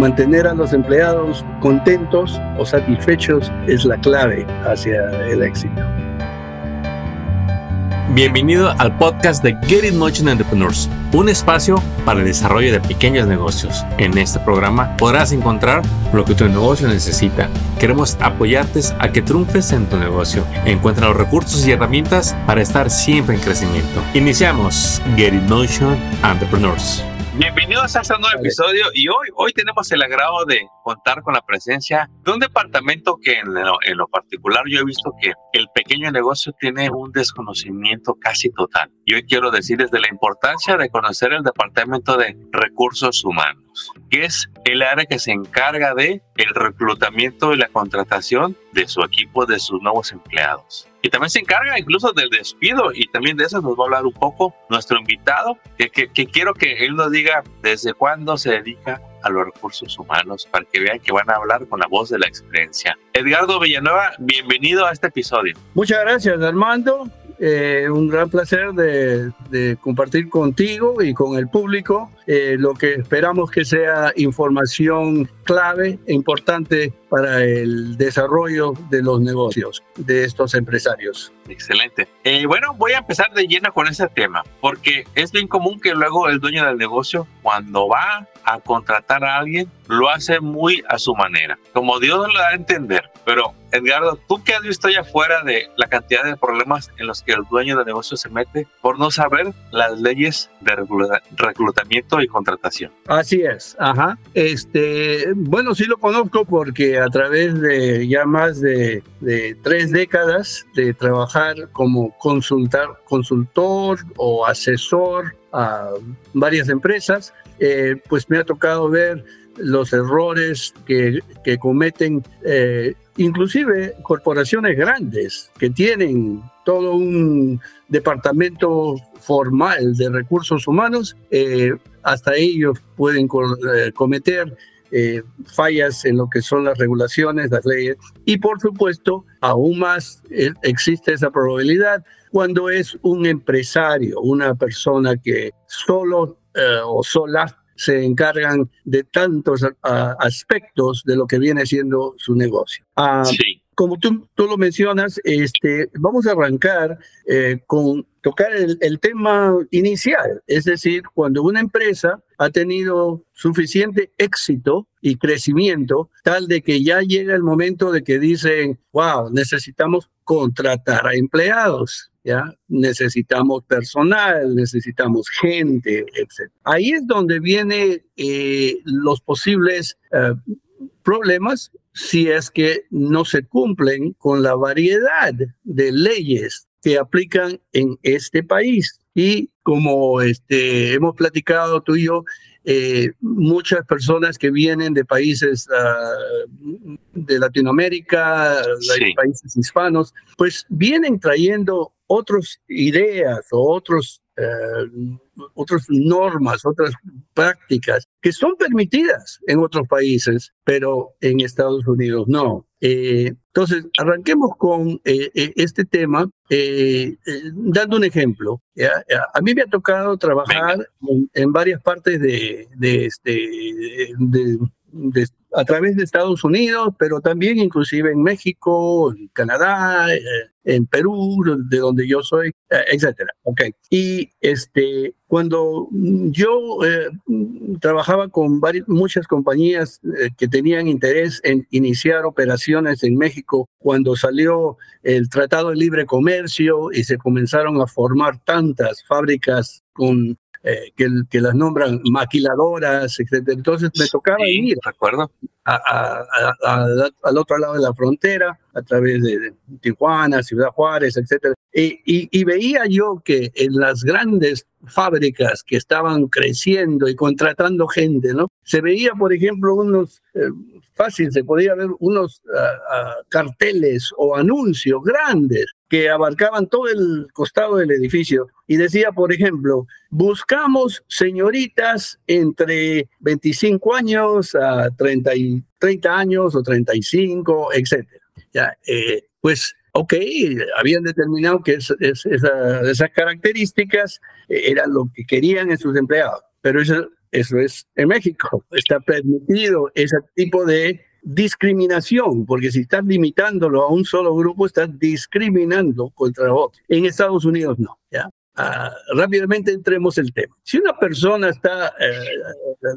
mantener a los empleados contentos o satisfechos es la clave hacia el éxito. Bienvenido al podcast de Get It Motion Entrepreneurs, un espacio para el desarrollo de pequeños negocios. En este programa podrás encontrar lo que tu negocio necesita. Queremos apoyarte a que triunfes en tu negocio. Encuentra los recursos y herramientas para estar siempre en crecimiento. Iniciamos Get It Motion Entrepreneurs. Bienvenidos a este nuevo episodio y hoy, hoy tenemos el agrado de contar con la presencia de un departamento que en lo, en lo, particular yo he visto que el pequeño negocio tiene un desconocimiento casi total. Y hoy quiero decirles de la importancia de conocer el departamento de recursos humanos, que es el área que se encarga de el reclutamiento y la contratación de su equipo, de sus nuevos empleados. Y también se encarga incluso del despido y también de eso nos va a hablar un poco nuestro invitado, que, que, que quiero que él nos diga desde cuándo se dedica a los recursos humanos para que vean que van a hablar con la voz de la experiencia. Edgardo Villanueva, bienvenido a este episodio. Muchas gracias, Armando. Eh, un gran placer de, compartir contigo y con el público eh, lo que esperamos que sea información clave e importante para el desarrollo de los negocios de estos empresarios. Excelente. Eh, bueno, voy a empezar de lleno con ese tema, porque es bien común que luego el dueño del negocio, cuando va a contratar a alguien, lo hace muy a su manera, como Dios lo da a entender. Pero, Edgardo, tú que has visto allá afuera de la cantidad de problemas en los que el dueño del negocio se mete por no saber las leyes de reclutamiento y contratación. Así es, ajá. Este, bueno, sí lo conozco porque a través de ya más de, de tres décadas de trabajar como consultar, consultor o asesor a varias empresas, eh, pues me ha tocado ver los errores que, que cometen eh, inclusive corporaciones grandes que tienen todo un departamento formal de recursos humanos, eh, hasta ellos pueden eh, cometer fallas en lo que son las regulaciones, las leyes, y por supuesto, aún más existe esa probabilidad cuando es un empresario, una persona que solo o sola se encargan de tantos uh, aspectos de lo que viene siendo su negocio. Uh, sí. Como tú, tú, lo mencionas, este, vamos a arrancar eh, con tocar el, el, tema inicial, es decir, cuando una empresa ha tenido suficiente éxito y crecimiento, tal de que ya llega el momento de que dicen, wow, necesitamos contratar a empleados, ¿ya? Necesitamos personal, necesitamos gente, etc. Ahí es donde vienen eh, los posibles eh, problemas si es que no se cumplen con la variedad de leyes que aplican en este país. Y como este, hemos platicado tú y yo, eh, muchas personas que vienen de países uh, de Latinoamérica, sí. de países hispanos, pues vienen trayendo otras ideas o otros, uh, otras normas, otras prácticas que son permitidas en otros países, pero en Estados Unidos no. Eh, entonces, arranquemos con eh, este tema eh, dando un ejemplo. A mí me ha tocado trabajar en, en, varias partes de, de, este, de, de, a través de Estados Unidos, pero también inclusive en México, en Canadá, eh, en Perú, de donde yo soy, eh, etcétera. Okay. Y este, cuando yo eh, trabajaba con varias, muchas compañías eh, que tenían interés en iniciar operaciones en México, cuando salió el Tratado de Libre Comercio y se comenzaron a formar tantas fábricas con eh, que, que, las nombran maquiladoras, etc. Entonces me tocaba sí, ir recuerdo. A, a, a, al otro lado de la frontera, a través de, de Tijuana, Ciudad Juárez, etc. Y, y, y, veía yo que en las grandes fábricas que estaban creciendo y contratando gente, ¿no? Se veía, por ejemplo, unos, eh, fácil, se podía ver unos uh, uh, carteles o anuncios grandes que abarcaban todo el costado del edificio y decía, por ejemplo, buscamos señoritas entre 25 años a 30, y, 30 años o 35, etcétera. Ya, eh, pues ok, habían determinado que es, es, esa, esas características eran lo que querían en sus empleados, pero eso eso es en México. Está permitido ese tipo de discriminación, porque si estás limitándolo a un solo grupo, estás discriminando contra otro. En Estados Unidos no, ¿ya? Ah, rápidamente entremos el tema. Si una persona está eh,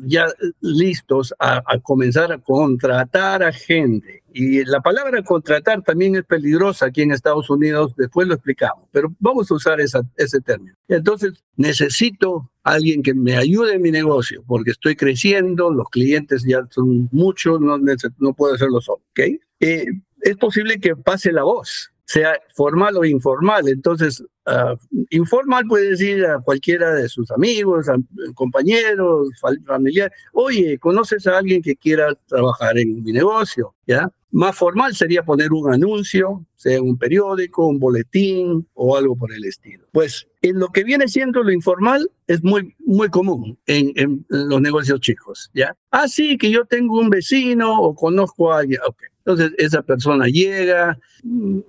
ya listos a, comenzar a contratar a gente, y la palabra contratar también es peligrosa aquí en Estados Unidos, después lo explicamos, pero vamos a usar esa, ese término. Entonces, necesito alguien que me ayude en mi negocio, porque estoy creciendo, los clientes ya son muchos, no, no puedo hacerlo solo, ¿ok? Eh, es posible que pase la voz sea formal o informal. Entonces, uh, informal puede decir a cualquiera de sus amigos, a, compañeros, familiares, oye, ¿conoces a alguien que quiera trabajar en mi negocio? ¿Ya? Más formal sería poner un anuncio, sea un periódico, un boletín o algo por el estilo. Pues en lo que viene siendo lo informal es muy, muy común en, los negocios chicos, ¿ya? Ah, sí, que yo tengo un vecino o conozco a alguien, ok. Entonces esa persona llega, mm,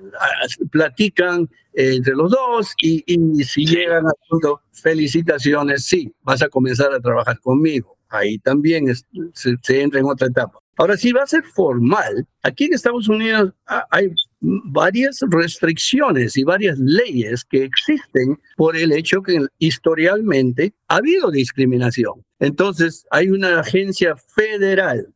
platican entre los dos y, si llegan al punto, felicitaciones, sí, vas a comenzar a trabajar conmigo. Ahí también se, entra en otra etapa. Ahora, si va a ser formal, aquí en Estados Unidos hay varias restricciones y varias leyes que existen por el hecho que historialmente ha habido discriminación. Entonces, hay una agencia federal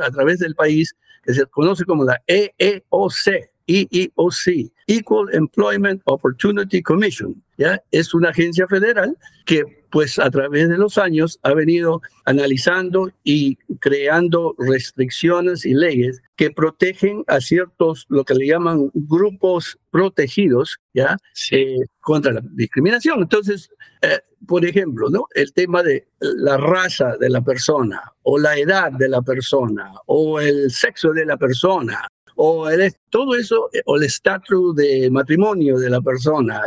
a través del país que se conoce como la EEOC, EEOC, Equal Employment Opportunity Commission. ¿ya? Es una agencia federal que pues a través de los años ha venido analizando y creando restricciones y leyes que protegen a ciertos, lo que le llaman grupos protegidos, ¿ya? Eh, contra la discriminación. Entonces, eh, por ejemplo, ¿no? El tema de la raza de la persona, o la edad de la persona, o el sexo de la persona, o el, todo eso, o el estatus de matrimonio de la persona.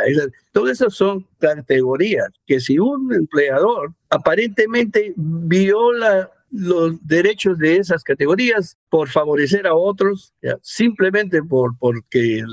Todo eso son categorías que si un empleador aparentemente viola los derechos de esas categorías por favorecer a otros, simplemente por, porque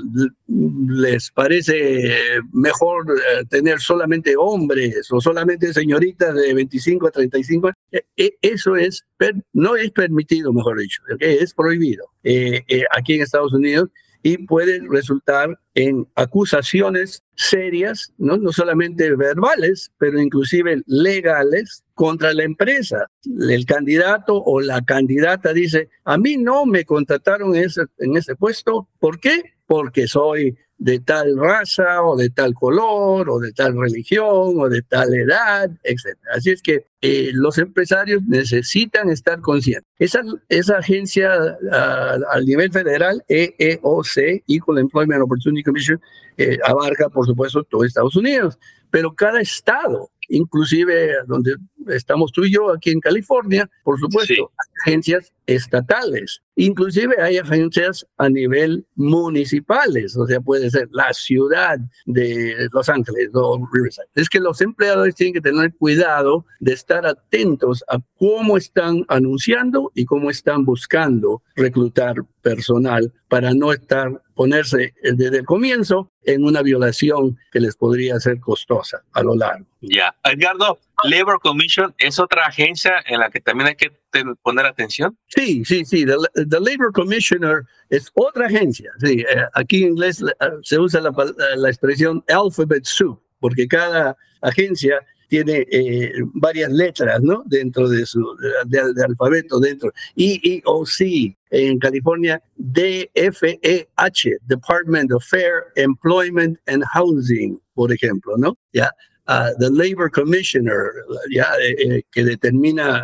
les parece mejor eh, tener solamente hombres o solamente señoritas de 25 a 35 e, e, eso es, no es permitido, mejor dicho, es prohibido. Eh, eh, aquí en Estados Unidos y puede resultar en acusaciones serias, ¿no? no solamente verbales, pero inclusive legales contra la empresa. El candidato o la candidata dice, a mí no me contrataron en ese, en ese puesto, ¿por qué? Porque soy de tal raza o de tal color o de tal religión o de tal edad, etc. Así es que eh, los empresarios necesitan estar conscientes. Esa, esa agencia uh, al nivel federal, EEOC, Equal Employment Opportunity Commission, eh, abarca, por supuesto, todo Estados Unidos, pero cada estado inclusive donde estamos tú y yo aquí en California, por supuesto, agencias estatales, inclusive hay agencias a nivel municipales, o sea, puede ser la ciudad de Los Ángeles o Riverside. Es que los empleadores tienen que tener cuidado de estar atentos a cómo están anunciando y cómo están buscando reclutar personal para no estar ponerse desde el comienzo en una violación que les podría ser costosa a lo largo. Ya, Edgardo, Labor Commission es otra agencia en la que también hay que poner atención. Sí, sí, sí. The, Labor Commissioner es otra agencia. Sí, eh, aquí en inglés eh, se usa la, la expresión alphabet soup, porque cada agencia tiene eh, varias letras, ¿no? Dentro de su de, alfabeto, dentro. EEOC, en California, DFEH, Department of Fair Employment and Housing, por ejemplo, ¿no? Ya. Uh, the Labor Commissioner, ya, eh, eh, que determina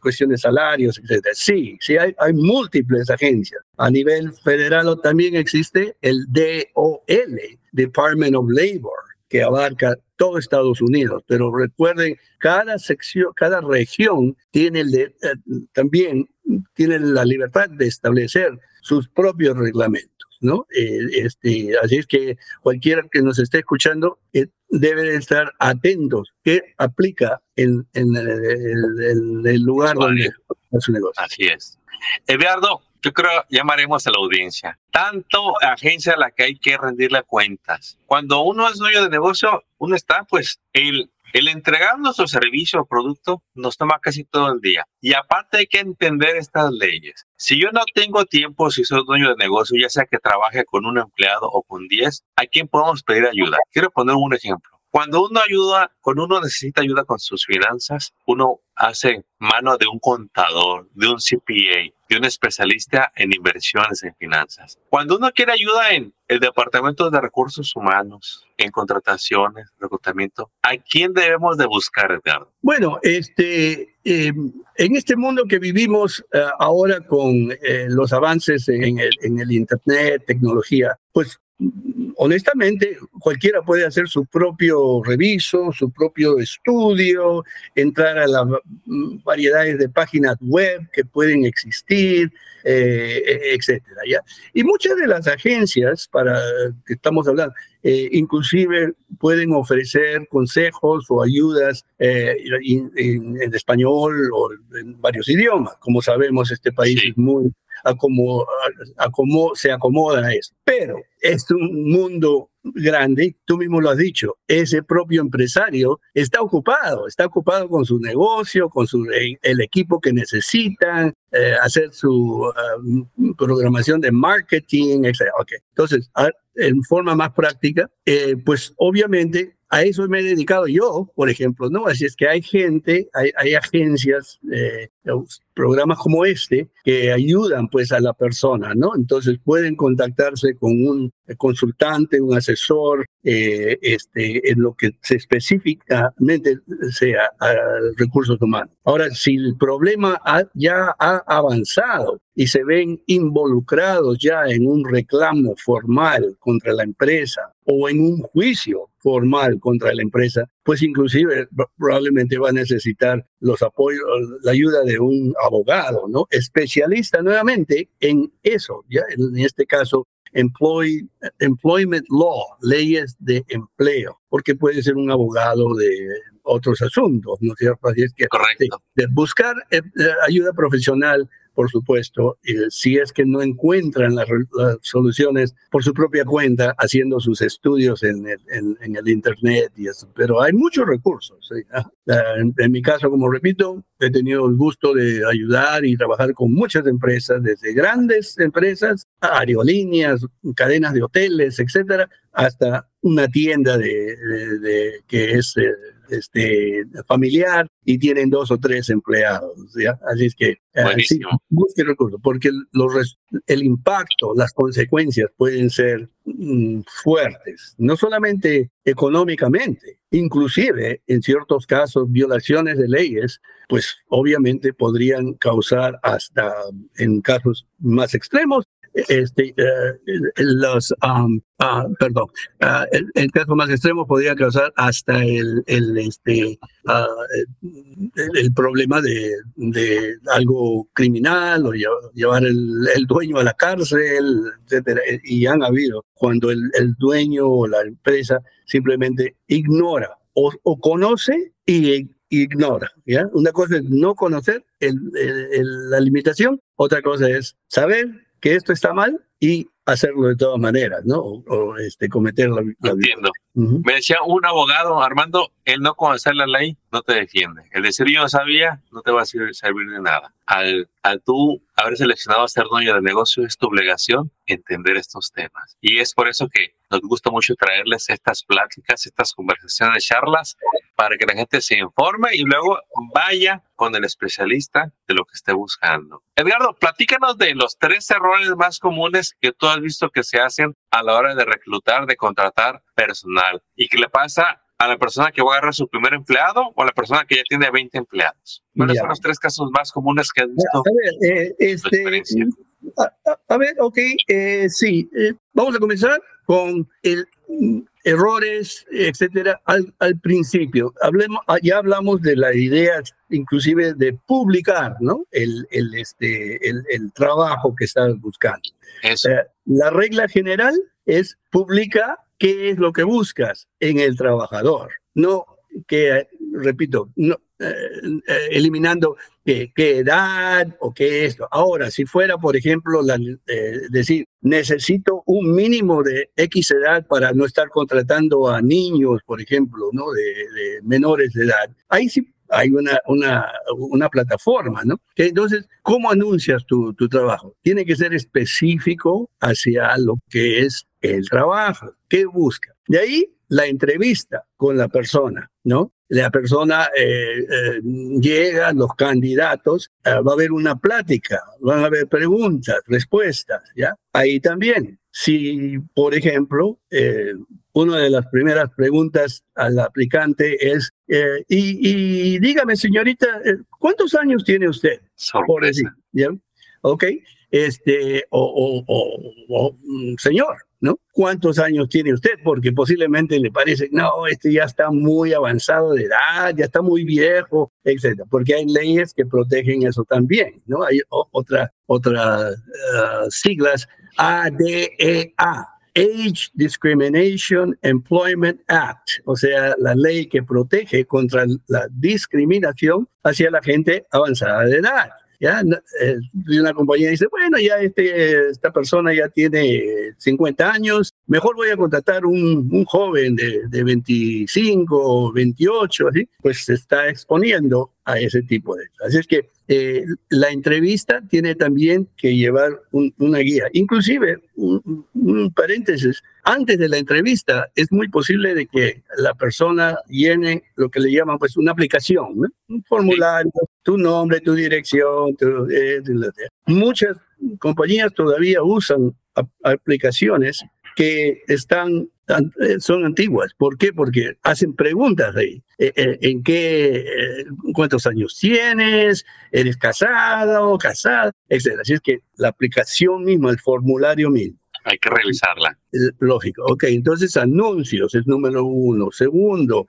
cuestiones de salarios, etc. Sí, sí, hay, múltiples agencias. A nivel federal también existe el DOL, Department of Labor, que abarca todo Estados Unidos. Pero recuerden, cada sección, cada región tiene eh, también tiene la libertad de establecer sus propios reglamentos, ¿no? Eh, este, así es que cualquiera que nos esté escuchando eh, debe estar atentos qué aplica en, en, el lugar donde es su negocio. Así es. Eduardo, yo creo llamaremos a la audiencia. Tanto agencia a la que hay que rendirle cuentas. Cuando uno es dueño de negocio, uno está pues el El entregar nuestro servicio o producto nos toma casi todo el día. Y aparte hay que entender estas leyes. Si yo no tengo tiempo, si soy dueño de negocio, ya sea que trabaje con un empleado o con 10, ¿a quién podemos pedir ayuda? Quiero poner un ejemplo. Cuando uno ayuda, cuando uno necesita ayuda con sus finanzas, uno hace mano de un contador, de un CPA, de un especialista en inversiones en finanzas. Cuando uno quiere ayuda en el departamento de recursos humanos, en contrataciones, reclutamiento, ¿a quién debemos de buscar, Edgardo? Bueno, este, em, en este mundo que vivimos eh, ahora con eh, los avances en el, en el Internet, tecnología, pues honestamente, cualquiera puede hacer su propio reviso, su propio estudio, entrar a las variedades de páginas web que pueden existir, eh, etcétera. ¿ya? Y muchas de las agencias para que estamos hablando, eh, inclusive pueden ofrecer consejos o ayudas eh, en, español o en varios idiomas. Como sabemos, este país es muy a cómo, a, cómo se acomoda eso. Pero es un mundo grande, tú mismo lo has dicho, ese propio empresario está ocupado, está ocupado con su negocio, con su, el equipo que necesitan, eh, hacer su um, programación de marketing, etc. Okay. Entonces, en forma más práctica, eh, pues obviamente a eso me he dedicado yo, por ejemplo, ¿no? Así es que hay gente, hay, hay agencias, eh, programas como este que ayudan pues a la persona, ¿no? Entonces pueden contactarse con un consultante, un asesor, eh, este, en lo que se específicamente sea recursos humanos. Ahora, si el problema ya ha avanzado y se ven involucrados ya en un reclamo formal contra la empresa o en un juicio formal contra la empresa, pues inclusive probablemente va a necesitar los apoyos, la ayuda de un abogado, ¿no? Especialista nuevamente en eso, ya en este caso employ, employment law, leyes de empleo, porque puede ser un abogado de otros asuntos, ¿no es cierto? Así es que Correcto. De, buscar eh, ayuda profesional por supuesto, si es que no encuentran las, soluciones por su propia cuenta, haciendo sus estudios en el, en, el Internet y eso. Pero hay muchos recursos. En, mi caso, como repito, he tenido el gusto de ayudar y trabajar con muchas empresas, desde grandes empresas, aerolíneas, cadenas de hoteles, etcétera, hasta una tienda de, que es eh, este, familiar y tienen dos o tres empleados. ¿ya? Así es que eh, sí, busque recursos, porque los, el impacto, las consecuencias pueden ser mm, fuertes, no solamente económicamente, inclusive en ciertos casos violaciones de leyes, pues obviamente podrían causar hasta en casos más extremos este, eh, los, um, ah, perdón, uh, el, caso más extremo podría causar hasta el, el este, uh, el, problema de, de, algo criminal o llevar el, el, dueño a la cárcel, etcétera. Y han habido cuando el, dueño o la empresa simplemente ignora o, o conoce y ignora. ¿ya? Una cosa es no conocer el, la limitación, otra cosa es saber que esto está mal y hacerlo de todas maneras, ¿no? O, este, cometer la, Entiendo. Me decía un abogado, Armando, el no conocer la ley no te defiende. El decir yo no sabía no te va a servir de nada. Al, al tú haber seleccionado a ser dueño de negocio es tu obligación entender estos temas. Y es por eso que nos gusta mucho traerles estas pláticas, estas conversaciones, charlas, para que la gente se informe y luego vaya con el especialista de lo que esté buscando. Edgardo, platícanos de los tres errores más comunes que tú has visto que se hacen a la hora de reclutar, de contratar personal y qué le pasa a la persona que va a agarrar su primer empleado o a la persona que ya tiene 20 empleados. ¿Cuáles son los tres casos más comunes que has visto? A ver, eh, este, a, ver, ok, eh, sí, eh, vamos a comenzar con el errores, etcétera, al, al, principio. Hablemos, ah, ya hablamos de la idea, inclusive de publicar, ¿no? El, el, este, el, el trabajo que estás buscando. Eso. la regla general es publica qué es lo que buscas en el trabajador. No que, repito, no, eliminando qué, edad o qué esto. Ahora, si fuera, por ejemplo, la, decir, necesito un mínimo de X edad para no estar contratando a niños, por ejemplo, ¿no? De, de menores de edad. Ahí sí hay una, una, una plataforma, ¿no? Entonces, ¿cómo anuncias tu, tu trabajo? Tiene que ser específico hacia lo que es el trabajo, qué busca. De ahí la entrevista con la persona, ¿no? La persona eh, eh, llega, los candidatos, eh, va a haber una plática, van a haber preguntas, respuestas, ¿ya? Ahí también. Si, por ejemplo, una de las primeras preguntas al aplicante es, y, dígame, señorita, ¿cuántos años tiene usted? Por decir, ¿ya? Ok, este, o, o señor, ¿no? ¿Cuántos años tiene usted? Porque posiblemente le parece, no, este ya está muy avanzado de edad, ya está muy viejo, etcétera. Porque hay leyes que protegen eso también, ¿no? Hay otras otra, uh, siglas, ADEA. Age Discrimination Employment Act, o sea, la ley que protege contra la discriminación hacia la gente avanzada de edad. ¿Ya? Eh, una compañía dice, bueno, ya este, esta persona ya tiene 50 años, mejor voy a contratar un, un joven de, de 25, 28, así, pues se está exponiendo a ese tipo de... Así es que eh, la entrevista tiene también que llevar una guía. Inclusive, un, paréntesis, antes de la entrevista es muy posible de que la persona llene lo que le llaman pues una aplicación, un formulario, tu nombre, tu dirección. Eh, muchas compañías todavía usan aplicaciones que están eh, son antiguas. ¿Por qué? Porque hacen preguntas ahí. Eh, eh, ¿En qué, cuántos años tienes? ¿Eres casado casada? Etcétera. Así es que la aplicación misma, el formulario mismo. Hay que revisarla. Lógico. Ok, entonces anuncios es número uno. Segundo,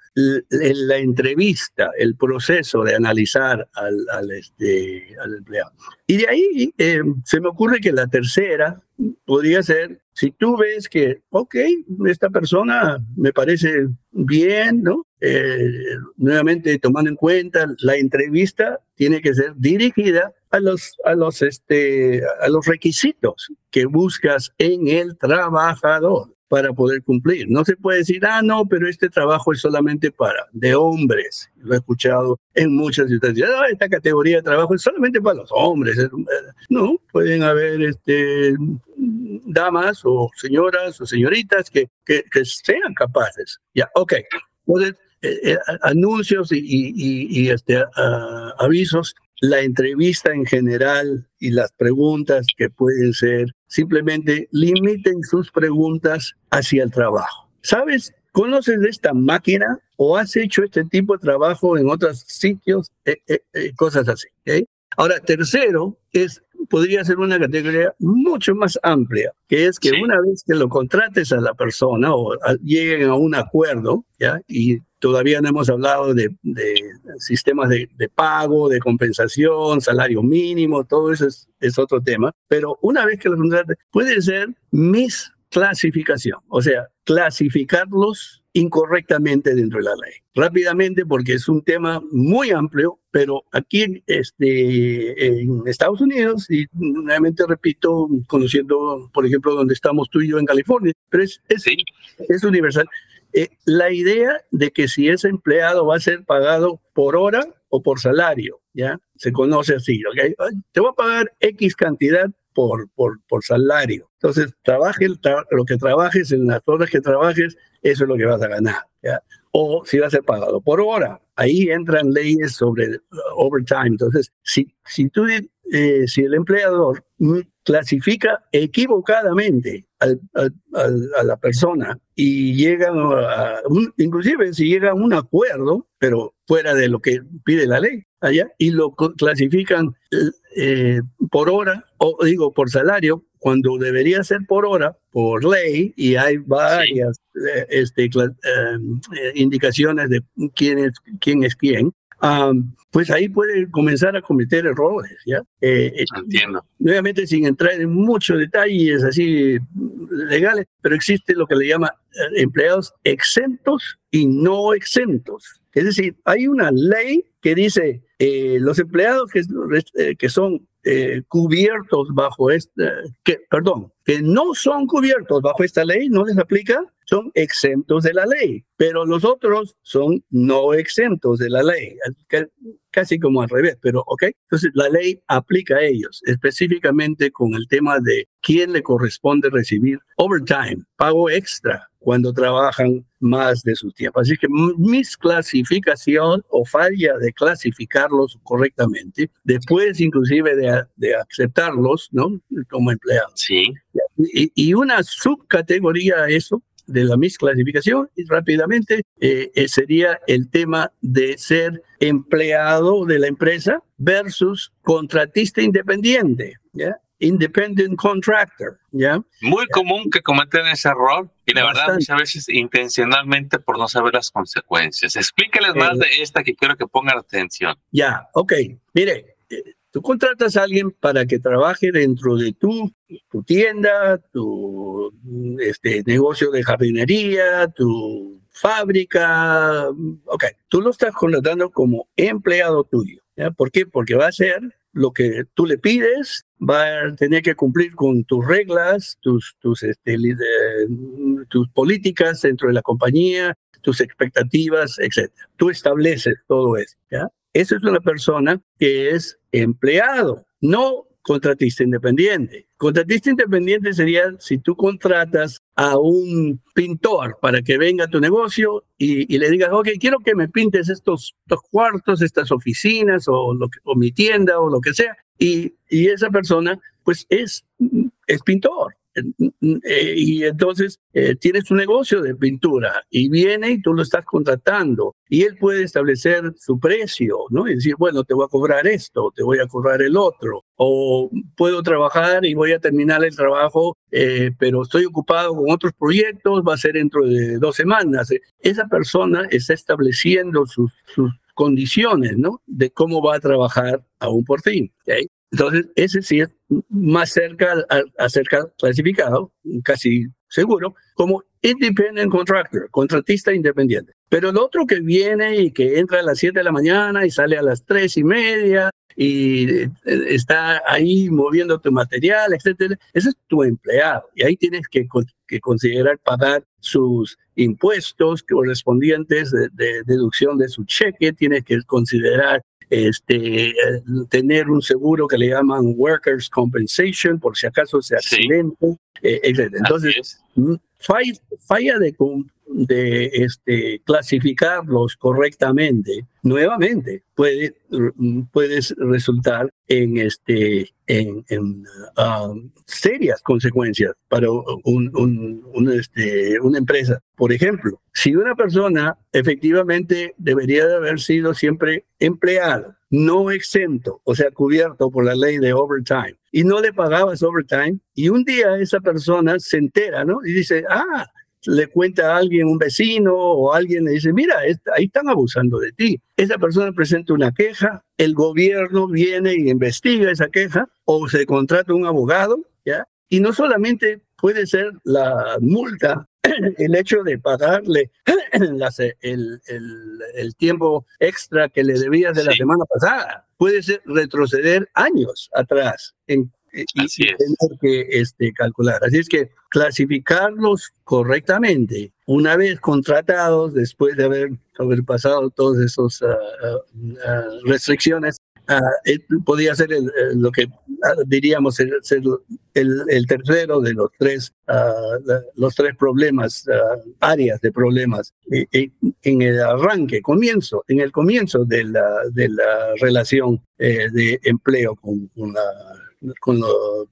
la entrevista, el proceso de analizar al, al, este, al empleado. Y de ahí se me ocurre que la tercera podría ser si tú ves que, ok, esta persona me parece bien, ¿no? Eh, nuevamente tomando en cuenta la entrevista tiene que ser dirigida a los a los este a los requisitos que buscas en el trabajador para poder cumplir. No se puede decir, ah, no, pero este trabajo es solamente para de hombres. Lo he escuchado en muchas situaciones. Ah, esta categoría de trabajo es solamente para los hombres. No, pueden haber este, damas o señoras o señoritas que, que, sean capaces. Ya, ok. Entonces, eh, eh, anuncios y, y, este, avisos, la entrevista en general y las preguntas que pueden ser, simplemente limiten sus preguntas hacia el trabajo. ¿Sabes? ¿Conoces de esta máquina o has hecho este tipo de trabajo en otros sitios? Eh, cosas así. Ahora, tercero, es podría ser una categoría mucho más amplia, que es que una vez que lo contrates a la persona o lleguen a un acuerdo, ¿ya? Y todavía no hemos hablado de, sistemas de, pago, de compensación, salario mínimo, todo eso es, es otro tema, pero una vez que lo contrates, puede ser mis clasificación, o sea, clasificarlos incorrectamente dentro de la ley. Rápidamente, porque es un tema muy amplio, pero aquí este, en Estados Unidos, y nuevamente repito, conociendo, por ejemplo, donde estamos tú y yo en California, pero es, es, es universal. Eh, la idea de que si ese empleado va a ser pagado por hora o por salario, ¿ya? Se conoce así, ¿ok? Te voy a pagar X cantidad por, por, por salario. Entonces, trabaje lo que trabajes, en las horas que trabajes, eso es lo que vas a ganar. ¿ya? O si va a ser pagado por hora. Ahí entran leyes sobre overtime. Entonces, si, si, tú, eh, si el empleador clasifica equivocadamente a la persona y llega a un, inclusive si llega a un acuerdo, pero fuera de lo que pide la ley allá, y lo clasifican eh, por hora, o digo por salario, cuando debería ser por hora, por ley, y hay varias eh, este, eh, indicaciones de quién es, quién es quién, pues ahí puede comenzar a cometer errores, ¿ya? Eh, eh, Entiendo. Nuevamente, sin entrar en muchos detalles así legales, pero existe lo que le llama eh, empleados exentos y no exentos. Es decir, hay una ley que dice los empleados que, que son cubiertos bajo esta, que, perdón, que no son cubiertos bajo esta ley, no les aplica, son exentos de la ley, pero los otros son no exentos de la ley, casi como al revés, pero ok. Entonces la ley aplica a ellos, específicamente con el tema de quién le corresponde recibir overtime, pago extra cuando trabajan más de su tiempo. Así que misclasificación o falla de clasificarlos correctamente, después inclusive de, de aceptarlos, ¿no? Como empleados. Sí. Y, y, una subcategoría a eso de la misclasificación y rápidamente eh, eh, sería el tema de ser empleado de la empresa versus contratista independiente, ¿ya? Independent contractor, ¿ya? Muy común que cometen ese error y la verdad muchas veces intencionalmente por no saber las consecuencias. Explíqueles más de esta que quiero que pongan atención. Ya, ok. Mire, Tú contratas a alguien para que trabaje dentro de tu, tu tienda, tu este, negocio de jardinería, tu fábrica. Ok, tú lo estás contratando como empleado tuyo. ¿ya? ¿Por qué? Porque va a ser lo que tú le pides, va a tener que cumplir con tus reglas, tus, tus, este, tus políticas dentro de la compañía, tus expectativas, etc. Tú estableces todo eso. ¿ya? Eso es una persona que es empleado, no contratista independiente. Contratista independiente sería si tú contratas a un pintor para que venga a tu negocio y, le digas, ok, quiero que me pintes estos, cuartos, estas oficinas o, lo o mi tienda o lo que sea. Y, y esa persona pues es, es pintor. Eh, y entonces eh, tienes un negocio de pintura y viene y tú lo estás contratando y él puede establecer su precio, ¿no? Y decir, bueno, te voy a cobrar esto, te voy a cobrar el otro, o puedo trabajar y voy a terminar el trabajo, eh, pero estoy ocupado con otros proyectos, va a ser dentro de dos semanas. Esa persona está estableciendo sus, sus condiciones, ¿no? De cómo va a trabajar aún por fin. ¿okay? Entonces, ese sí es más cerca clasificado, casi seguro, como independent contractor, contratista independiente. Pero el otro que viene y que entra a las 7 de la mañana y sale a las 3 y media y eh, está ahí moviendo tu material, etcétera, ese es tu empleado. Y ahí tienes que, que considerar pagar sus impuestos correspondientes de, de, deducción de su cheque, tienes que considerar este, tener un seguro que le llaman workers compensation por si acaso se accidente, eh, Entonces, mm, falla, de, de este, clasificarlos correctamente, nuevamente puede, mm, resultar en, este, en, um, serias consecuencias para un, este, una empresa. Por ejemplo, si una persona efectivamente debería de haber sido siempre empleado, no exento, o sea, cubierto por la ley de overtime, y no le pagabas overtime, y un día esa persona se entera, ¿no? Y dice, ah, le cuenta a alguien, un vecino o alguien le dice, mira, ahí están abusando de ti. Esa persona presenta una queja, el gobierno viene y investiga esa queja o se contrata un abogado, ¿ya? Y no solamente puede ser la multa, el hecho de pagarle el, el, tiempo extra que le debías de la semana pasada, puede ser retroceder años atrás en y, tener que este, calcular. Así es que clasificarlos correctamente, una vez contratados, después de haber, haber pasado todas esas ah, ah, ah, restricciones, podría ser lo que diríamos ser, el, el, tercero de los tres, los tres problemas, áreas de problemas eh, eh, en el arranque, comienzo, en el comienzo de la, de la relación eh, de empleo con, con la con,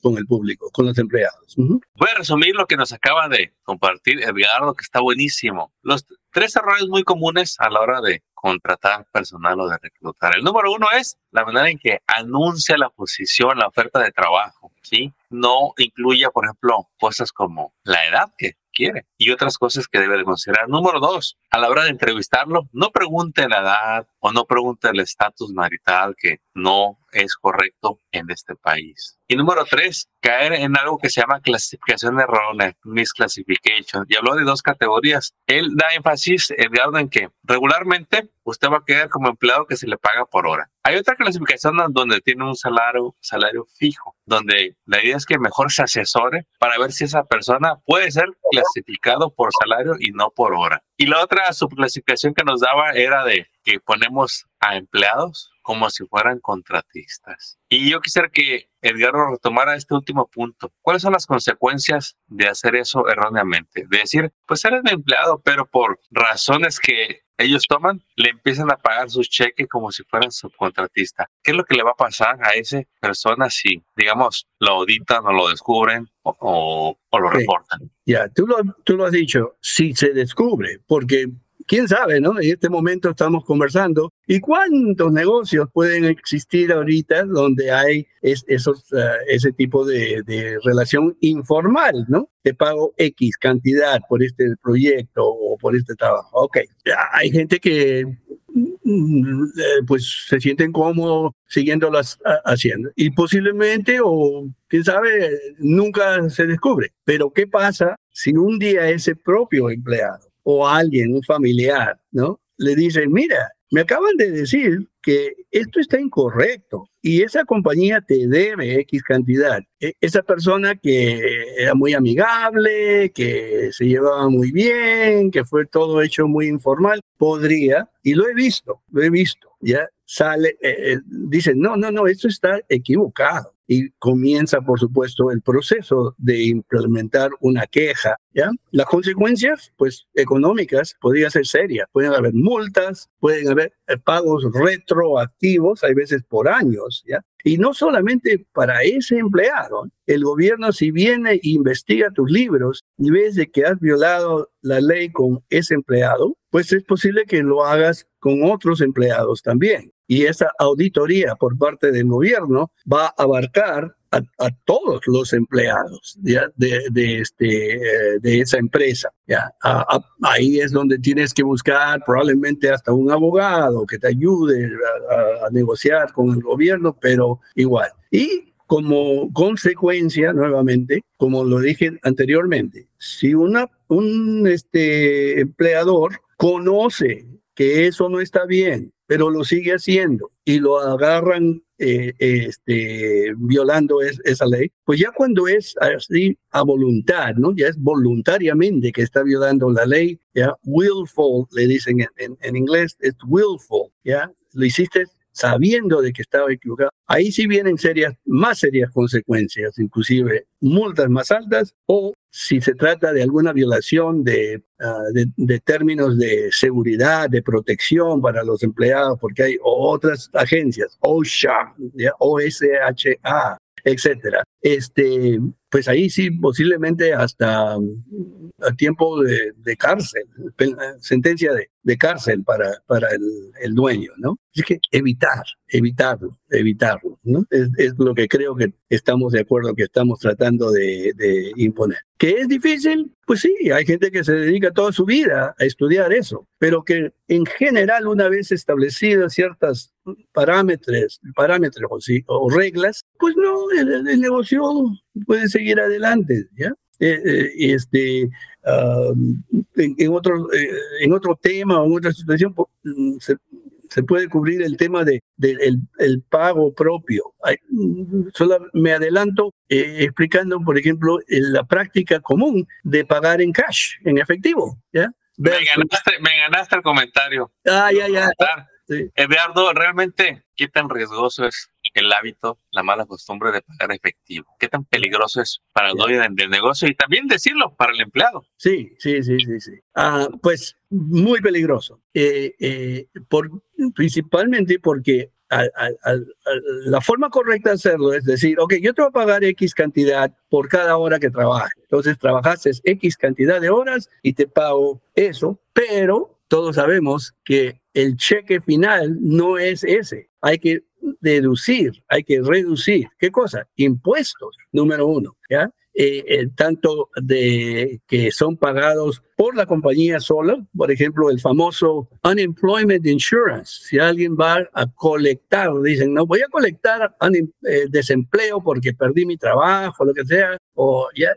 con el público, con los empleados. Voy a resumir lo que nos acaba de compartir Edgardo, que está buenísimo. Los tres errores muy comunes a la hora de contratar personal o de reclutar. El número uno es la manera en que anuncia la posición, la oferta de trabajo, ¿sí? No incluye, por ejemplo, cosas como la edad, que quiere y otras cosas que debe de considerar. Número dos, a la hora de entrevistarlo, no pregunte la edad o no pregunte el estatus marital que no es correcto en este país. Y número tres, caer en algo que se llama clasificación errónea, misclassification. Y habló de dos categorías. Él da énfasis, Edgardo, en que regularmente usted va a quedar como empleado que se le paga por hora. Hay otra clasificación donde tiene un salario, salario fijo, donde la idea es que mejor se asesore para ver si esa persona puede ser clasificado por salario y no por hora. Y la otra subclasificación que nos daba era de que ponemos a empleados como si fueran contratistas. Y yo quisiera que Edgardo retomara este último punto. ¿Cuáles son las consecuencias de hacer eso erróneamente? De decir, pues eres mi empleado, pero por razones que ellos toman, le empiezan a pagar sus cheques como si fueran subcontratista. ¿Qué es lo que le va a pasar a esa persona si, digamos, lo auditan o lo descubren o, lo reportan? Ya, tú, lo, tú lo has dicho, si se descubre, porque quién sabe, ¿no? En este momento estamos conversando. ¿Y cuántos negocios pueden existir ahorita donde hay esos, eh, ese tipo de, relación informal, ¿no? Te pago X cantidad por este proyecto o por este trabajo. Ok, hay gente que mm, eh, pues se sienten cómodos siguiéndolas haciendo. Y posiblemente, o quién sabe, nunca se descubre. Pero ¿qué pasa si un día ese propio empleado o alguien, un familiar, ¿no? Le dicen, mira, me acaban de decir que esto está incorrecto y esa compañía te debe X cantidad. E, esa persona que era muy amigable, que se llevaba muy bien, que fue todo hecho muy informal, podría, y lo he visto, lo he visto, ya sale, eh, eh, dice, no, no, no, esto está equivocado y comienza, por supuesto, el proceso de implementar una queja. ¿ya? Las consecuencias, pues, económicas podrían ser serias. Pueden haber multas, pueden haber eh, pagos retroactivos, hay veces por años, ¿ya? Y no solamente para ese empleado. El gobierno, si viene e investiga tus libros y ves de que has violado la ley con ese empleado, pues es posible que lo hagas con otros empleados también y esa auditoría por parte del gobierno va a abarcar a, todos los empleados. De, este, eh, de esa empresa. ¿ya? ahí es donde tienes que buscar probablemente hasta un abogado que te ayude a, a negociar con el gobierno, pero igual. Y como consecuencia, nuevamente, como lo dije anteriormente, si una, un este, empleador conoce que eso no está bien, pero lo sigue haciendo y lo agarran eh, este, violando esa ley, pues ya cuando es así a voluntad, ¿no? Ya es voluntariamente que está violando la ley, ya willful, le dicen en, en inglés, es willful, ya lo hiciste sabiendo de que estaba equivocado, ahí sí vienen serias, más serias consecuencias, inclusive multas más altas o si se trata de alguna violación de, ah, de, términos de seguridad, de protección para los empleados, porque hay otras agencias, OSHA, OSHA, etcétera. Este, pues ahí sí posiblemente hasta a tiempo de, cárcel, sentencia de, cárcel para, para el, el, dueño, ¿no? Así que evitar, evitarlo, evitarlo, ¿no? Es, es, lo que creo que estamos de acuerdo que estamos tratando de, imponer. ¿Que es difícil? Pues sí, hay gente que se dedica toda su vida a estudiar eso, pero que en general una vez establecidas ciertas parámetros, parámetros o, reglas, pues no, el negocio puede seguir adelante, ¿ya? Eh, eh, este, en, otro, eh, en otro tema o en otra situación mm, se, se puede cubrir el tema de, el, pago propio. solo me adelanto explicando, por ejemplo, la práctica común de pagar en cash, en efectivo. ¿ya? Me ganaste, me ganaste el comentario. Ah, ya, ya. Eduardo, realmente, ¿qué tan riesgoso es el hábito, la mala costumbre de pagar efectivo. ¿Qué tan peligroso es para el dueño del negocio y también decirlo para el empleado? Sí, sí, sí, sí, sí. Ah, pues muy peligroso, eh, eh, por, principalmente porque la forma correcta de hacerlo es decir, ok, yo te voy a pagar X cantidad por cada hora que trabajes. Entonces trabajaste X cantidad de horas y te pago eso, pero todos sabemos que el cheque final no es ese. Hay que deducir, hay que reducir. ¿Qué cosa? Impuestos, número uno, ¿ya? eh, eh, tanto de que son pagados por la compañía sola, por ejemplo, el famoso unemployment insurance. Si alguien va a colectar, dicen, no, voy a colectar eh, desempleo porque perdí mi trabajo, lo que sea, o ya,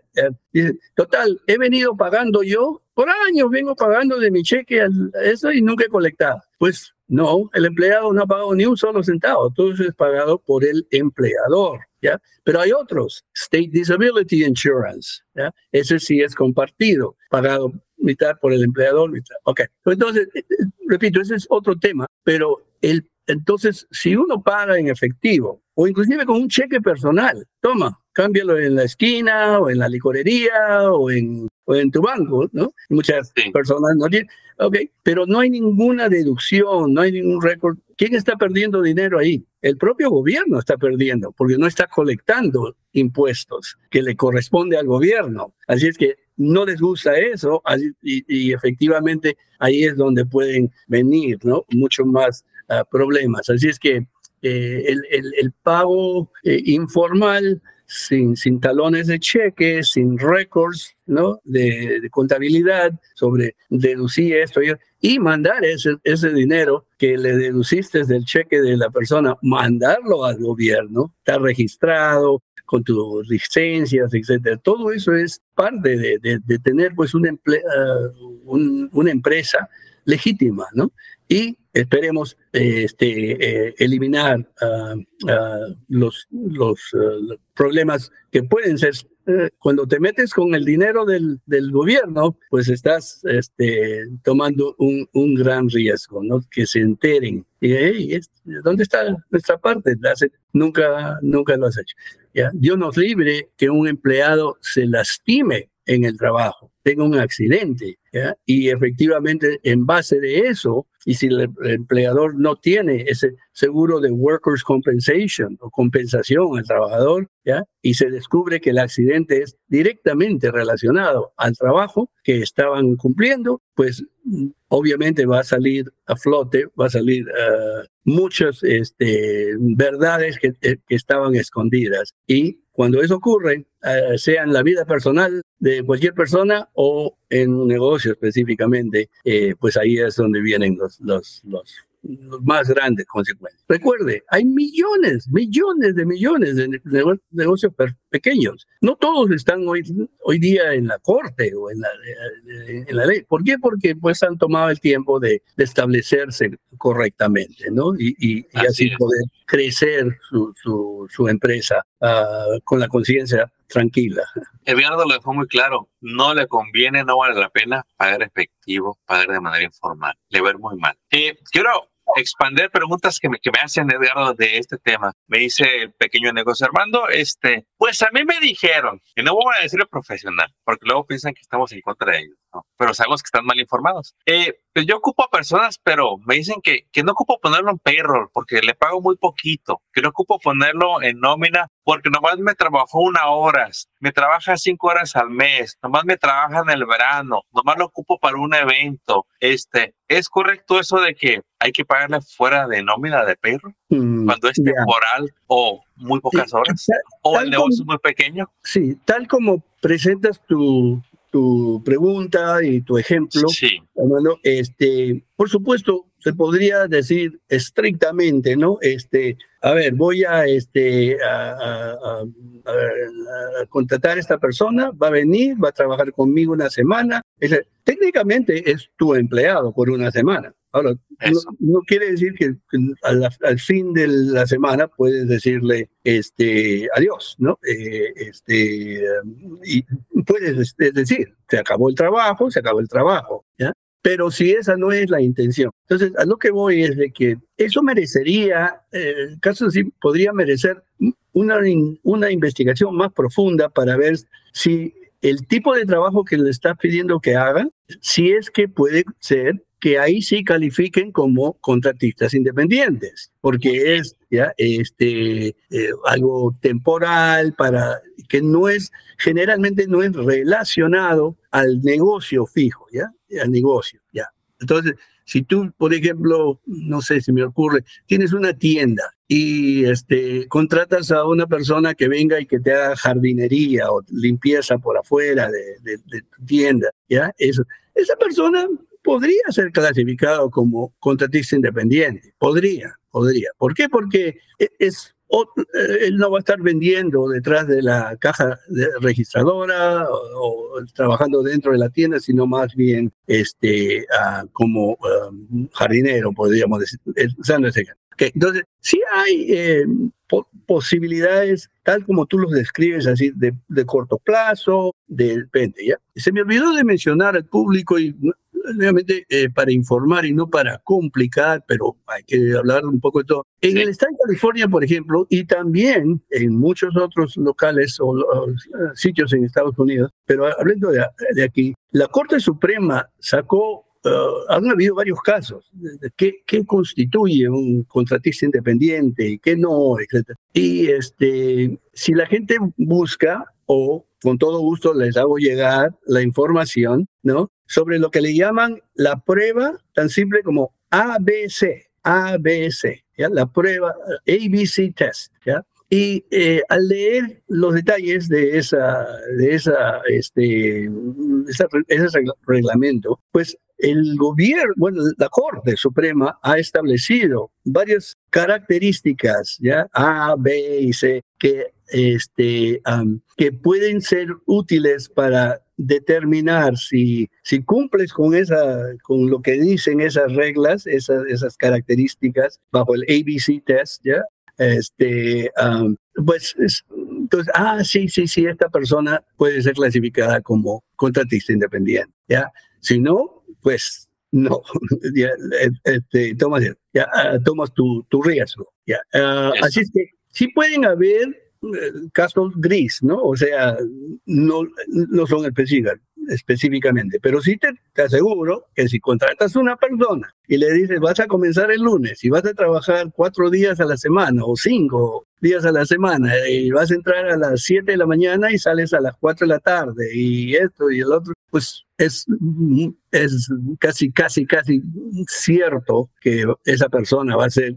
dicen, total, he venido pagando yo, por años vengo pagando de mi cheque eso y nunca he colectado. Pues no, el empleado no ha pagado ni un solo centavo, todo eso es pagado por el empleador. ¿Ya? Pero hay otros, State Disability Insurance, ¿ya? ese sí es compartido, pagado mitad por el empleador, mitad. Ok, entonces, eh, eh, repito, ese es otro tema, pero el, entonces, si uno paga en efectivo, o inclusive con un cheque personal, toma, cámbialo en la esquina, o en la licorería, o en o en tu banco, ¿no? Muchas personas no tienen, ok, pero no hay ninguna deducción, no hay ningún récord. ¿Quién está perdiendo dinero ahí? El propio gobierno está perdiendo, porque no está colectando impuestos que le corresponde al gobierno. Así es que no les gusta eso y, efectivamente ahí es donde pueden venir, ¿no? Muchos más ah, problemas. Así es que eh, el, el, pago eh, informal sin, sin talones de cheque, sin récords ¿no? de, contabilidad sobre deducir esto y mandar ese, ese dinero que le deduciste del cheque de la persona, mandarlo al gobierno, está registrado con tus licencias, etcétera. Todo eso es parte de, de, tener pues una, ah, una empresa legítima, ¿no? Y esperemos este, eh, eliminar ah, ah, los, los problemas que pueden ser eh, cuando te metes con el dinero del, gobierno, pues estás este, tomando un, gran riesgo, ¿no? Que se enteren. Y, ¿dónde está nuestra parte? nunca, nunca lo has hecho. Dios nos libre que un empleado se lastime en el trabajo, tenga un accidente. ¿Ya? Y efectivamente, en base de eso, y si el empleador no tiene ese seguro de workers' compensation o compensación al trabajador, ¿ya? y se descubre que el accidente es directamente relacionado al trabajo que estaban cumpliendo, pues obviamente va a salir a flote, va a salir uh, muchas este, verdades que, eh, que estaban escondidas. Y cuando eso ocurre, eh, sea en la vida personal de cualquier persona o en un negocio específicamente, eh, pues ahí es donde vienen los, los, los más grandes consecuencias. Recuerde, hay millones, millones de millones de negocios pequeños. No todos están hoy, hoy día en la corte o en la, en la ley. ¿Por qué? Porque pues han tomado el tiempo de, establecerse correctamente, ¿no? Y, así, poder crecer su, su, su empresa uh, con la conciencia tranquila. Edgardo lo dejó muy claro, no le conviene, no vale la pena pagar efectivo, pagar de manera informal, le ver muy mal. Eh, quiero expander preguntas que me, que me hacen Edgardo de este tema. Me dice el pequeño negocio Armando, este, pues a mí me dijeron, y no voy a decir el profesional, porque luego piensan que estamos en contra de ellos, pero sabemos que están mal informados. Eh, pues yo ocupo a personas, pero me dicen que, que no ocupo ponerlo en payroll porque le pago muy poquito, que no ocupo ponerlo en nómina porque nomás me trabajó una hora, me trabaja cinco horas al mes, nomás me trabaja en el verano, nomás lo ocupo para un evento. Este, ¿Es correcto eso de que hay que pagarle fuera de nómina de perro mm, cuando es temporal o muy pocas horas o el negocio es muy pequeño? Sí, tal como presentas tu, tu pregunta y tu ejemplo, sí. este, por supuesto, se podría decir estrictamente, ¿no? Este, a ver, voy a, este, a, contratar a esta persona, va a venir, va a trabajar conmigo una semana. técnicamente es tu empleado por una semana. Ahora, no, quiere decir que, al, fin de la semana puedes decirle este, adiós, ¿no? Eh, este, y puedes este, decir, se acabó el trabajo, se acabó el trabajo, ¿ya? Pero si esa no es la intención. Entonces, a lo que voy es de que eso merecería, eh, caso así, podría merecer una, una investigación más profunda para ver si el tipo de trabajo que le está pidiendo que haga, si es que puede ser que ahí sí califiquen como contratistas independientes, porque es ya este eh, algo temporal para que no es generalmente no es relacionado al negocio fijo, ya, al negocio, ya. Entonces, si tú, por ejemplo, no sé si me ocurre, tienes una tienda y este, contratas a una persona que venga y que te haga jardinería o limpieza por afuera de, tu tienda, ¿ya? Eso. Esa persona podría ser clasificado como contratista independiente, podría, podría. ¿Por qué? Porque e, es eh, él no va a estar vendiendo detrás de la caja registradora o, trabajando dentro de la tienda, sino más bien este, ah, como um, jardinero, podríamos decir, ese Entonces, sí hay eh, posibilidades, tal como tú los describes, así de, de corto plazo, de depende, ¿ya? Se me olvidó de mencionar al público y nuevamente eh, para informar y no para complicar, pero hay que hablar un poco de todo. En el estado de California, por ejemplo, y también en muchos otros locales o, sitios en Estados Unidos, pero hablando de, aquí, la Corte Suprema sacó Uh, han habido varios casos de qué, qué, constituye un contratista independiente y qué no, etc. Y este, si la gente busca, o con todo gusto les hago llegar la información, ¿no? Sobre lo que le llaman la prueba tan simple como ABC, ABC, ¿ya? la prueba ABC test. ¿ya? Y eh, al leer los detalles de esa, de esa, este, ese reglamento, pues el gobierno, bueno, la Corte Suprema ha establecido varias características, ¿ya? A, B y C, que, este, que pueden ser útiles para determinar si, si cumples con, esa, con lo que dicen esas reglas, esas, esas características bajo el ABC test, ¿ya? Este, pues, entonces, ah, sí, sí, sí, esta persona puede ser clasificada como contratista independiente, ¿ya? Si no, pues no, ya, este, tomas, ya, ah, tomas tu, tu riesgo, ¿ya? Ah, así es que sí pueden haber casos gris, ¿no? O sea, no, no son específicos, específicamente, pero sí te, te, aseguro que si contratas a una persona y le dices vas a comenzar el lunes y vas a trabajar cuatro días a la semana o cinco días a la semana y vas a entrar a las siete de la mañana y sales a las cuatro de la tarde y esto y el otro, pues es, es casi, casi, casi cierto que esa persona va a ser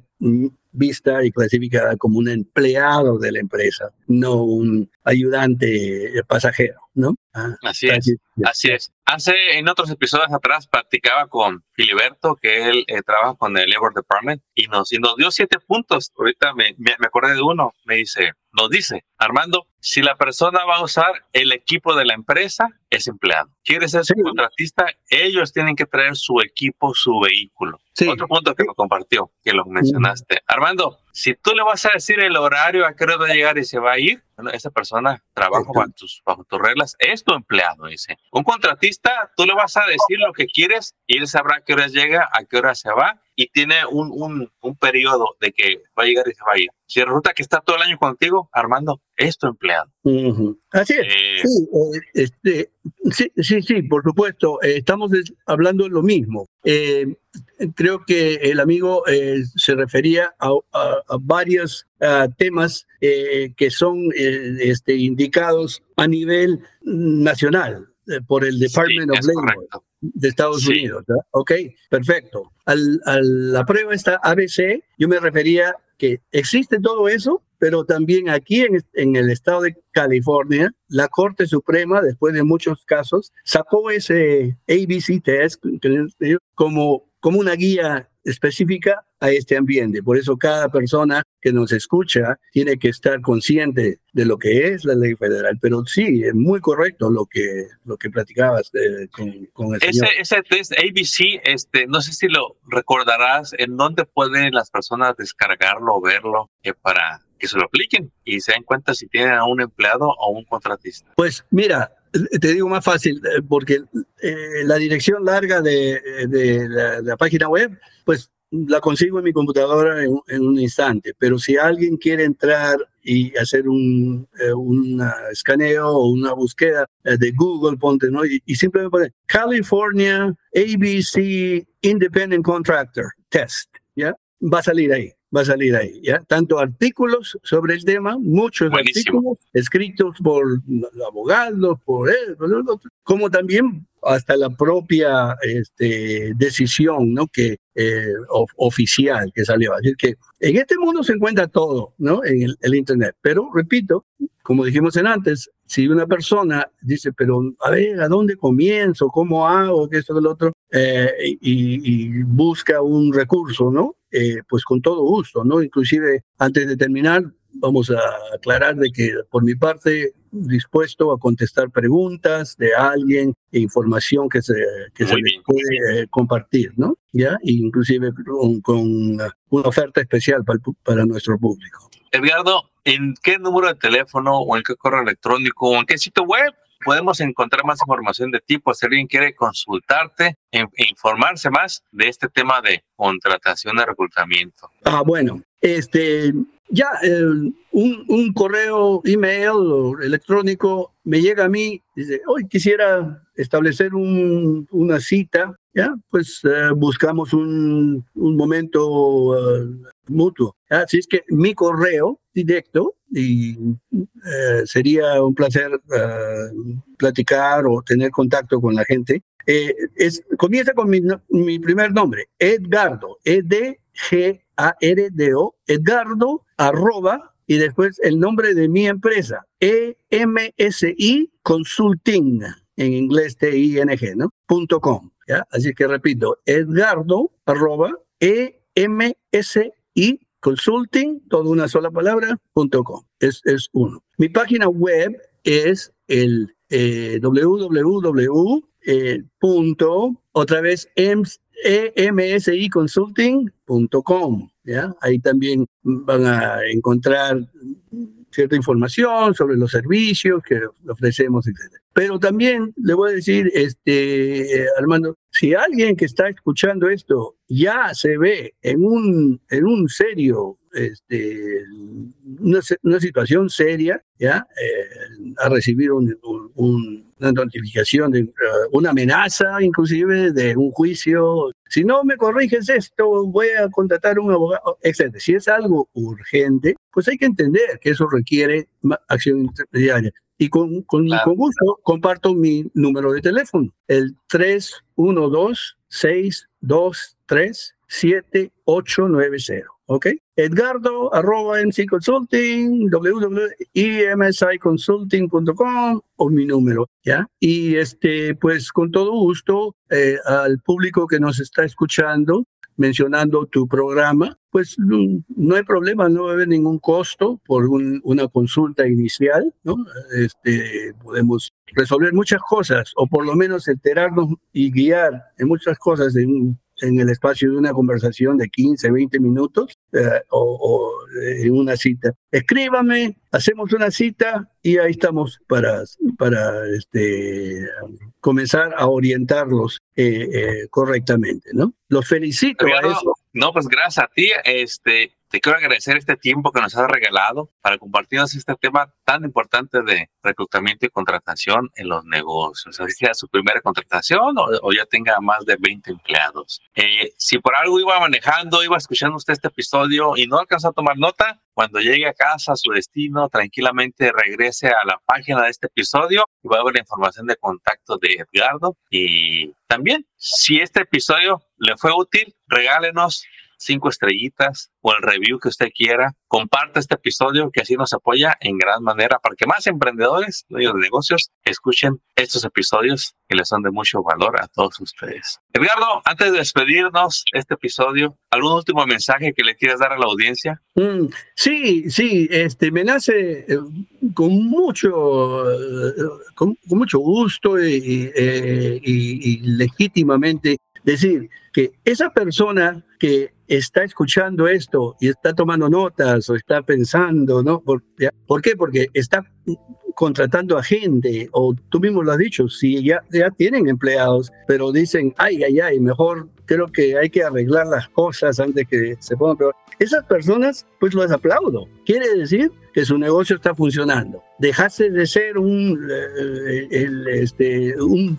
vista y clasificada como un empleado de la empresa, no un ayudante pasajero, ¿no? Ah, así es, así es. Hace, en otros episodios atrás, practicaba con Filiberto, que él eh, trabaja con el Labor Department, y nos, y nos dio siete puntos. Ahorita me, me, me acordé de uno. Me dice, nos dice, Armando, si la persona va a usar el equipo de la empresa, es empleado. Quiere ser su contratista, ellos tienen que traer su equipo, su vehículo. Otro punto que me compartió, que lo mencionaste. Armando, cuándo? Si tú le vas a decir el horario a qué hora va a llegar y se va a ir, bueno, esa persona trabaja bajo tus, bajo tus reglas, es tu empleado, dice. Un contratista, tú le vas a decir lo que quieres y él sabrá a qué hora llega, a qué hora se va y tiene un, un, un periodo de que va a llegar y se va a ir. Si resulta que está todo el año contigo, Armando, es tu empleado. Así es. Eh, sí, eh, este, sí, sí, sí, por supuesto. Eh, estamos hablando de lo mismo. creo que el amigo se refería a, varios temas que son este, indicados a nivel nacional por el Department of Labor de Estados Unidos. Ok, perfecto. Al, a la prueba está ABC, yo me refería que existe todo eso, pero también aquí en, en, el estado de California, la Corte Suprema, después de muchos casos, sacó ese ABC test como, como una guía específica a este ambiente. Por eso cada persona que nos escucha tiene que estar consciente de lo que es la ley federal. Pero sí, es muy correcto lo que, lo que platicabas eh, con, el ese, Ese test ABC, este, no sé si lo recordarás, ¿en dónde pueden las personas descargarlo o verlo eh, para que se lo apliquen y se den cuenta si tienen a un empleado o un contratista? Pues mira, te digo más fácil, eh, porque la dirección larga de, la, página web, pues la consigo en mi computadora en, un instante, pero si alguien quiere entrar y hacer un eh, escaneo o una búsqueda eh, de Google, ponte, ¿no? Y, simplemente pone California ABC Independent Contractor Test, ¿ya? Va a salir ahí. Va a salir ahí, ¿ya? Tanto artículos sobre el tema, muchos artículos escritos por abogados, por él, como también hasta la propia este, decisión ¿no? que, eh, oficial que salió. Así que en este mundo se encuentra todo ¿no? en el, el, Internet. Pero, repito, como dijimos en antes, si una persona dice, pero a ver, ¿a dónde comienzo? ¿Cómo hago? ¿Qué esto, que lo otro? Eh, y, busca un recurso, ¿no? Eh, pues con todo gusto, ¿no? Inclusive, antes de terminar, vamos a aclarar de que por mi parte dispuesto a contestar preguntas de alguien e información que se, que se puede eh, compartir, ¿no? ¿Ya? Inclusive con, una oferta especial para, para nuestro público. Edgardo, ¿en qué número de teléfono o en qué correo electrónico o en qué sitio web podemos encontrar más información de ti? Pues si alguien quiere consultarte e, informarse más de este tema de contratación de reclutamiento. Ah, bueno, este, ya un, un, correo, email o electrónico me llega a mí, dice, hoy quisiera establecer un, una cita, ya, pues eh, buscamos un, un momento eh, mutuo. Así es que mi correo directo y eh, sería un placer uh, platicar o tener contacto con la gente. Eh, es, comienza con mi, mi, primer nombre, Edgardo, E-D-G-A-R-D-O, Edgardo, arroba, y después el nombre de mi empresa, E-M-S-I Consulting, en inglés T-I-N-G, ¿no? Punto com, ¿ya? Así que repito, Edgardo, arroba, E-M-S-I consulting, toda una sola palabra, punto com. Es, es uno. Mi página web es el eh, www. Eh, punto, otra vez emsiconsulting.com. ¿ya? Ahí también van a encontrar cierta información sobre los servicios que ofrecemos, etc. Pero también le voy a decir, este, Armando, si alguien que está escuchando esto ya se ve en un, en un serio, este, una, situación seria, ya, eh, a recibir un, una notificación, de, uh, una amenaza inclusive de un juicio, si no me corriges esto, voy a contratar un abogado, etc. Si es algo urgente, pues hay que entender que eso requiere acción intermediaria. Y con, con, con, gusto comparto mi número de teléfono, el 312-623-7890. ¿Ok? Edgardo arroba MC Consulting, www.emsiconsulting.com o mi número, ¿ya? Y este, pues con todo gusto, eh, al público que nos está escuchando, mencionando tu programa, pues no hay problema, no va a haber ningún costo por una consulta inicial, ¿no? Este, podemos resolver muchas cosas, o por lo menos enterarnos y guiar en muchas cosas en, en el espacio de una conversación de 15, 20 minutos eh, o, en una cita. Escríbame, hacemos una cita y ahí estamos para, para este, comenzar a orientarlos eh, eh, correctamente, ¿no? Los felicito a eso. No, pues gracias a ti. Este, te quiero agradecer este tiempo que nos has regalado para compartirnos este tema tan importante de reclutamiento y contratación en los negocios. Así sea su primera contratación o, ya tenga más de 20 empleados. Eh, si por algo iba manejando, iba escuchando usted este episodio y no alcanzó a tomar nota, cuando llegue a casa, a su destino, tranquilamente regrese a la página de este episodio y va a ver la información de contacto de Edgardo. Y también, si este episodio le fue útil, regálenos cinco estrellitas o el review que usted quiera. Comparte este episodio que así nos apoya en gran manera para que más emprendedores, dueños de negocios, escuchen estos episodios que les son de mucho valor a todos ustedes. Edgardo, antes de despedirnos este episodio, ¿algún último mensaje que le quieras dar a la audiencia? Mm, sí, sí, este, me nace eh, con mucho, eh, con, mucho gusto y, eh, y legítimamente decir que esa persona que está escuchando esto y está tomando notas o está pensando, ¿no? ¿Por, ¿por qué? Porque está contratando a gente, o tú mismo lo has dicho, si ya, ya tienen empleados, pero dicen, ay, ay, ay, mejor creo que hay que arreglar las cosas antes que se pongan peor. Esas personas, pues las aplaudo. Quiere decir que su negocio está funcionando. Dejaste de ser un, eh, este, uh,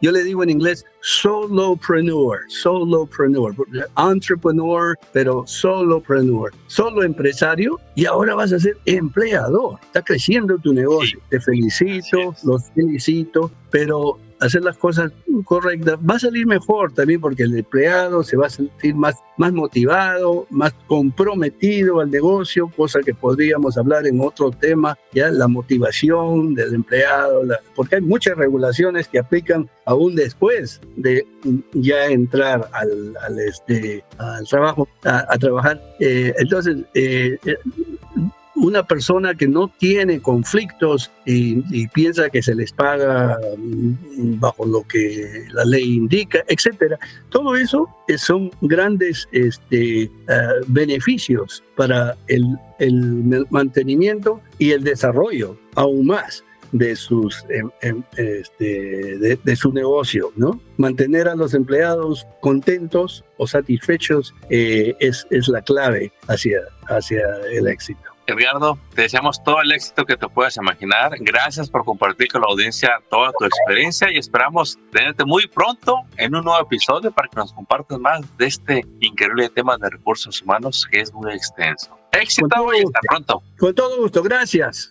yo le digo en inglés, solopreneur, solopreneur, entrepreneur, pero solopreneur, solo empresario y ahora vas a ser empleador. Está creciendo tu negocio. Te felicito, los felicito, pero hacer las cosas correctas, va a salir mejor también porque el empleado se va a sentir más, más motivado, más comprometido al negocio, cosa que podríamos hablar en otro tema, ya la motivación del empleado, porque hay muchas regulaciones que aplican aún después de ya entrar al, al este, al trabajo, a, trabajar. Eh, entonces, eh, eh una persona que no tiene conflictos y, piensa que se les paga mm, bajo lo que la ley indica, etcétera. Todo eso son grandes este, beneficios para el, mantenimiento y el desarrollo, aún más de sus em, em, este, de, su negocio, ¿no? Mantener a los empleados contentos o satisfechos eh, es, es la clave hacia, hacia el éxito. Edgardo, te deseamos todo el éxito que te puedas imaginar. Gracias por compartir con la audiencia toda tu experiencia y esperamos tenerte muy pronto en un nuevo episodio para que nos compartas más de este increíble tema de recursos humanos que es muy extenso. Éxito y hasta pronto. Con todo gusto, gracias.